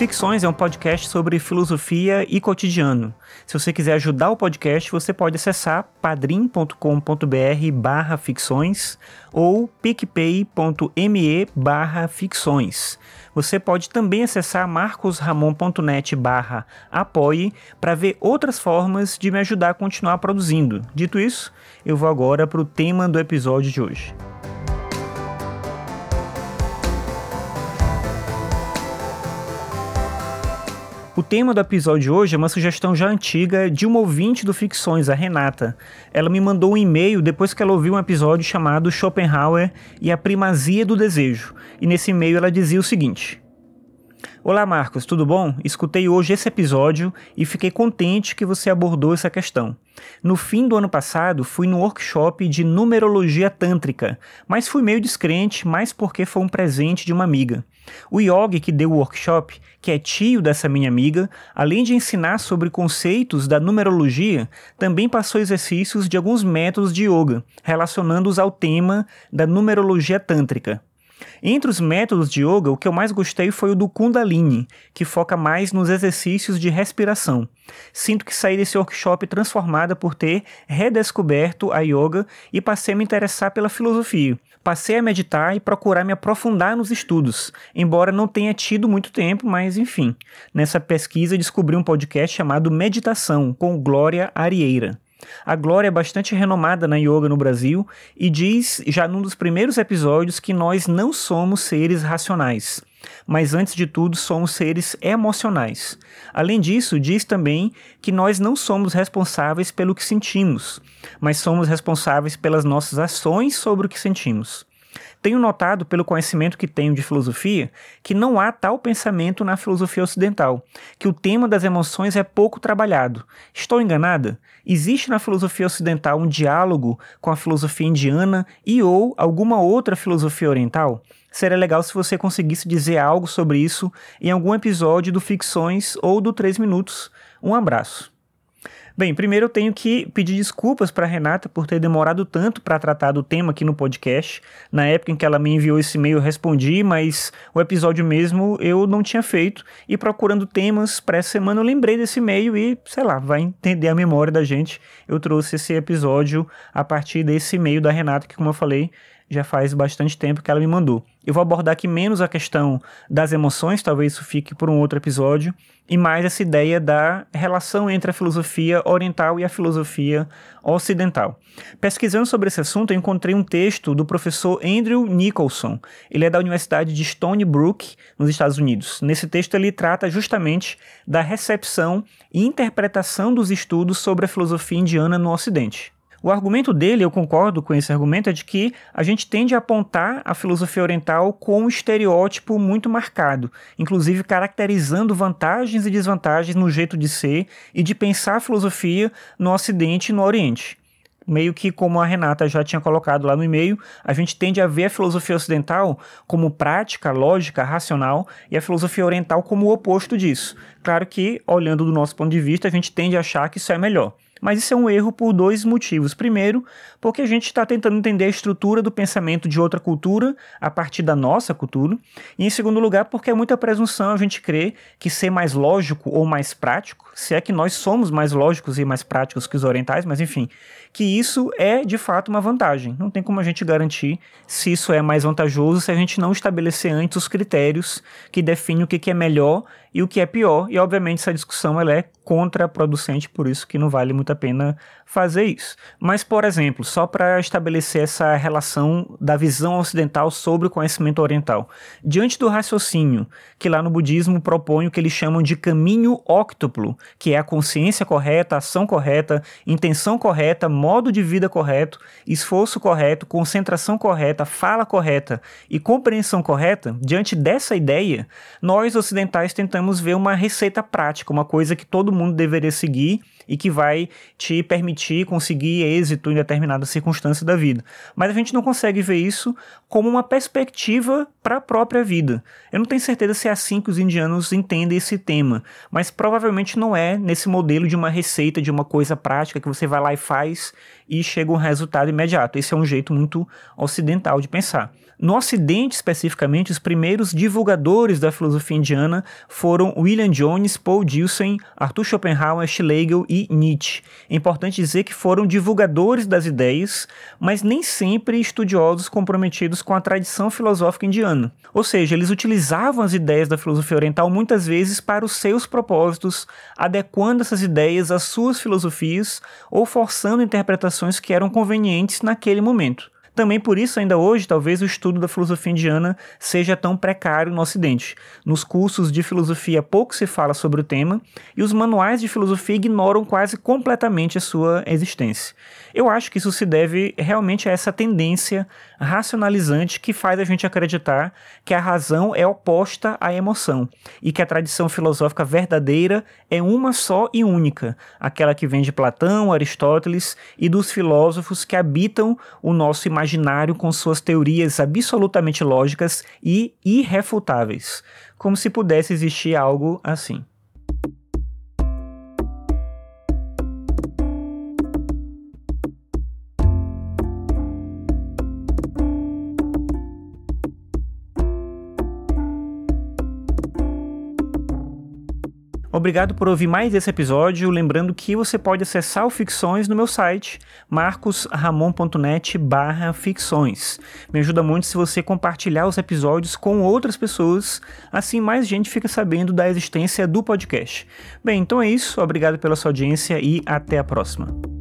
Ficções é um podcast sobre filosofia e cotidiano. Se você quiser ajudar o podcast, você pode acessar padrim.com.br barra ficções ou picpay.me barra ficções. Você pode também acessar marcosramon.net barra apoie para ver outras formas de me ajudar a continuar produzindo. Dito isso, eu vou agora para o tema do episódio de hoje. O tema do episódio de hoje é uma sugestão já antiga de uma ouvinte do Ficções, a Renata. Ela me mandou um e-mail depois que ela ouviu um episódio chamado Schopenhauer e a Primazia do Desejo. E nesse e-mail ela dizia o seguinte: Olá Marcos, tudo bom? Escutei hoje esse episódio e fiquei contente que você abordou essa questão. No fim do ano passado, fui no workshop de numerologia tântrica, mas fui meio descrente, mais porque foi um presente de uma amiga. O yogi que deu o workshop, que é tio dessa minha amiga, além de ensinar sobre conceitos da numerologia, também passou exercícios de alguns métodos de yoga, relacionando-os ao tema da numerologia tântrica. Entre os métodos de yoga, o que eu mais gostei foi o do Kundalini, que foca mais nos exercícios de respiração. Sinto que saí desse workshop transformada por ter redescoberto a yoga e passei a me interessar pela filosofia. Passei a meditar e procurar me aprofundar nos estudos, embora não tenha tido muito tempo, mas enfim. Nessa pesquisa descobri um podcast chamado Meditação com Glória Arieira. A Glória é bastante renomada na yoga no Brasil e diz, já num dos primeiros episódios, que nós não somos seres racionais, mas antes de tudo somos seres emocionais. Além disso, diz também que nós não somos responsáveis pelo que sentimos, mas somos responsáveis pelas nossas ações sobre o que sentimos. Tenho notado, pelo conhecimento que tenho de filosofia, que não há tal pensamento na filosofia ocidental, que o tema das emoções é pouco trabalhado. Estou enganada? Existe na filosofia ocidental um diálogo com a filosofia indiana e ou alguma outra filosofia oriental? Seria legal se você conseguisse dizer algo sobre isso em algum episódio do Ficções ou do 3 Minutos. Um abraço. Bem, primeiro eu tenho que pedir desculpas para Renata por ter demorado tanto para tratar do tema aqui no podcast. Na época em que ela me enviou esse e-mail, eu respondi, mas o episódio mesmo eu não tinha feito. E procurando temas para essa semana, eu lembrei desse e-mail e, sei lá, vai entender a memória da gente. Eu trouxe esse episódio a partir desse e-mail da Renata, que, como eu falei, já faz bastante tempo que ela me mandou. Eu vou abordar aqui menos a questão das emoções, talvez isso fique por um outro episódio, e mais essa ideia da relação entre a filosofia oriental e a filosofia ocidental. Pesquisando sobre esse assunto, eu encontrei um texto do professor Andrew Nicholson. Ele é da Universidade de Stony Brook, nos Estados Unidos. Nesse texto, ele trata justamente da recepção e interpretação dos estudos sobre a filosofia indiana no Ocidente. O argumento dele, eu concordo com esse argumento, é de que a gente tende a apontar a filosofia oriental com um estereótipo muito marcado, inclusive caracterizando vantagens e desvantagens no jeito de ser e de pensar a filosofia no Ocidente e no Oriente meio que como a Renata já tinha colocado lá no e-mail, a gente tende a ver a filosofia ocidental como prática, lógica, racional e a filosofia oriental como o oposto disso. Claro que, olhando do nosso ponto de vista, a gente tende a achar que isso é melhor. Mas isso é um erro por dois motivos. Primeiro, porque a gente está tentando entender a estrutura do pensamento de outra cultura a partir da nossa cultura. E em segundo lugar, porque é muita presunção a gente crer que ser mais lógico ou mais prático, se é que nós somos mais lógicos e mais práticos que os orientais, mas enfim, que isso é de fato uma vantagem. Não tem como a gente garantir se isso é mais vantajoso se a gente não estabelecer antes os critérios que definem o que é melhor e o que é pior. E obviamente essa discussão ela é contraproducente, por isso que não vale muito a pena fazer isso. Mas, por exemplo, só para estabelecer essa relação da visão ocidental sobre o conhecimento oriental. Diante do raciocínio, que lá no budismo propõe o que eles chamam de caminho óctuplo, que é a consciência correta, ação correta, intenção correta, modo de vida correto, esforço correto, concentração correta, fala correta e compreensão correta, diante dessa ideia, nós ocidentais tentamos ver uma receita prática, uma coisa que todo mundo deveria seguir e que vai te permitir conseguir êxito em determinada circunstância da vida. Mas a gente não consegue ver isso como uma perspectiva para a própria vida. Eu não tenho certeza se é assim que os indianos entendem esse tema, mas provavelmente não é nesse modelo de uma receita, de uma coisa prática que você vai lá e faz e chega um resultado imediato. Esse é um jeito muito ocidental de pensar. No Ocidente, especificamente, os primeiros divulgadores da filosofia indiana foram William Jones, Paul Dilson, Arthur Schopenhauer, Schlegel e Nietzsche. É importante dizer que foram divulgadores das ideias, mas nem sempre estudiosos comprometidos com a tradição filosófica indiana. Ou seja, eles utilizavam as ideias da filosofia oriental muitas vezes para os seus propósitos, adequando essas ideias às suas filosofias ou forçando interpretações que eram convenientes naquele momento. Também por isso, ainda hoje, talvez o estudo da filosofia indiana seja tão precário no Ocidente. Nos cursos de filosofia pouco se fala sobre o tema e os manuais de filosofia ignoram quase completamente a sua existência. Eu acho que isso se deve realmente a essa tendência racionalizante que faz a gente acreditar que a razão é oposta à emoção e que a tradição filosófica verdadeira é uma só e única, aquela que vem de Platão, Aristóteles e dos filósofos que habitam o nosso imaginário com suas teorias absolutamente lógicas e irrefutáveis, como se pudesse existir algo assim. Obrigado por ouvir mais esse episódio. Lembrando que você pode acessar o Ficções no meu site, marcosramon.net/ficções. Me ajuda muito se você compartilhar os episódios com outras pessoas, assim mais gente fica sabendo da existência do podcast. Bem, então é isso. Obrigado pela sua audiência e até a próxima.